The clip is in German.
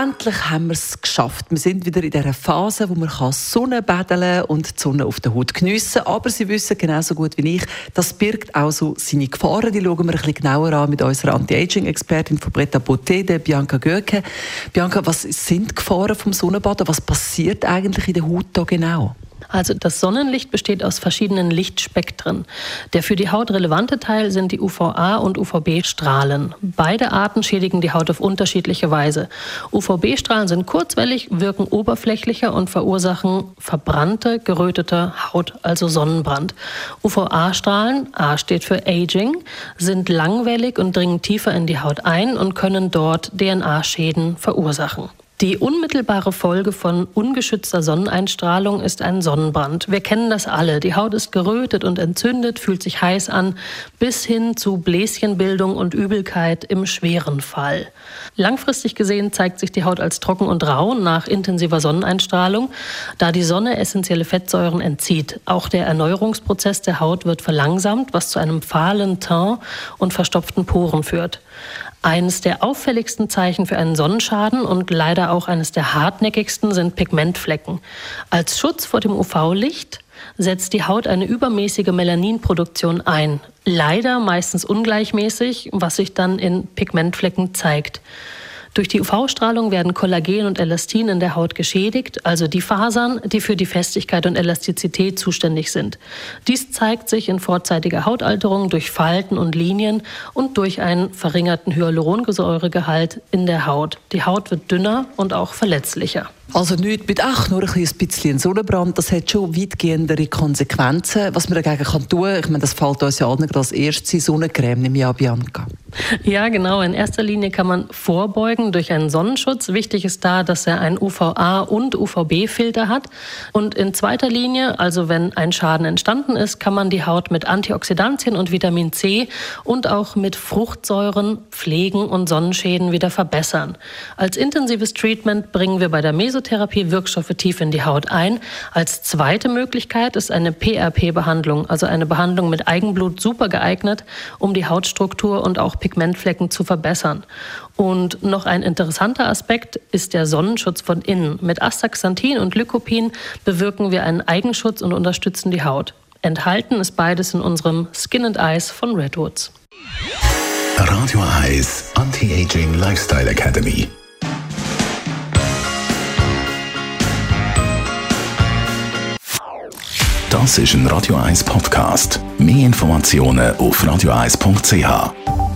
Endlich haben wir es geschafft. Wir sind wieder in dieser Phase, wo man Sonne baden und die Sonne auf der Haut geniessen kann. Aber Sie wissen genauso gut wie ich, das birgt auch so seine Gefahren. Die schauen wir ein bisschen genauer an mit unserer Anti-Aging-Expertin von Bretta Botte, Bianca Göke. Bianca, was sind die Gefahren vom Sonnenbaden? Was passiert eigentlich in der Haut da genau? Also das Sonnenlicht besteht aus verschiedenen Lichtspektren. Der für die Haut relevante Teil sind die UVA und UVB-Strahlen. Beide Arten schädigen die Haut auf unterschiedliche Weise. UVB-Strahlen sind kurzwellig, wirken oberflächlicher und verursachen verbrannte, gerötete Haut, also Sonnenbrand. UVA-Strahlen, A steht für Aging, sind langwellig und dringen tiefer in die Haut ein und können dort DNA-Schäden verursachen. Die unmittelbare Folge von ungeschützter Sonneneinstrahlung ist ein Sonnenbrand. Wir kennen das alle. Die Haut ist gerötet und entzündet, fühlt sich heiß an, bis hin zu Bläschenbildung und Übelkeit im schweren Fall. Langfristig gesehen zeigt sich die Haut als trocken und rau nach intensiver Sonneneinstrahlung, da die Sonne essentielle Fettsäuren entzieht. Auch der Erneuerungsprozess der Haut wird verlangsamt, was zu einem fahlen Teint und verstopften Poren führt. Eines der auffälligsten Zeichen für einen Sonnenschaden und leider auch eines der hartnäckigsten sind Pigmentflecken. Als Schutz vor dem UV-Licht setzt die Haut eine übermäßige Melaninproduktion ein. Leider meistens ungleichmäßig, was sich dann in Pigmentflecken zeigt. Durch die UV-Strahlung werden Kollagen und Elastin in der Haut geschädigt, also die Fasern, die für die Festigkeit und Elastizität zuständig sind. Dies zeigt sich in vorzeitiger Hautalterung durch Falten und Linien und durch einen verringerten Hyaluronsäuregehalt in der Haut. Die Haut wird dünner und auch verletzlicher. Also nicht mit, ach, nur ein bisschen Sonnenbrand, das hat schon weitgehendere Konsequenzen. Was man dagegen kann tun, ich meine, das fällt uns ja allen gerade als erstes Sonnencreme, nehme ich an, Bianca. Ja, genau. In erster Linie kann man vorbeugen durch einen Sonnenschutz. Wichtig ist da, dass er einen UVA- und UVB-Filter hat. Und in zweiter Linie, also wenn ein Schaden entstanden ist, kann man die Haut mit Antioxidantien und Vitamin C und auch mit Fruchtsäuren pflegen und Sonnenschäden wieder verbessern. Als intensives Treatment bringen wir bei der Mesotherapie Wirkstoffe tief in die Haut ein. Als zweite Möglichkeit ist eine PRP-Behandlung, also eine Behandlung mit Eigenblut super geeignet, um die Hautstruktur und auch Pigmentflecken zu verbessern. Und noch ein interessanter Aspekt ist der Sonnenschutz von innen. Mit Astaxanthin und Lycopin bewirken wir einen Eigenschutz und unterstützen die Haut. Enthalten ist beides in unserem Skin and Eyes von Redwoods. Radio Eyes Anti-Aging Lifestyle Academy. Das ist ein Radio 1 Podcast. Mehr Informationen auf radio1.ch.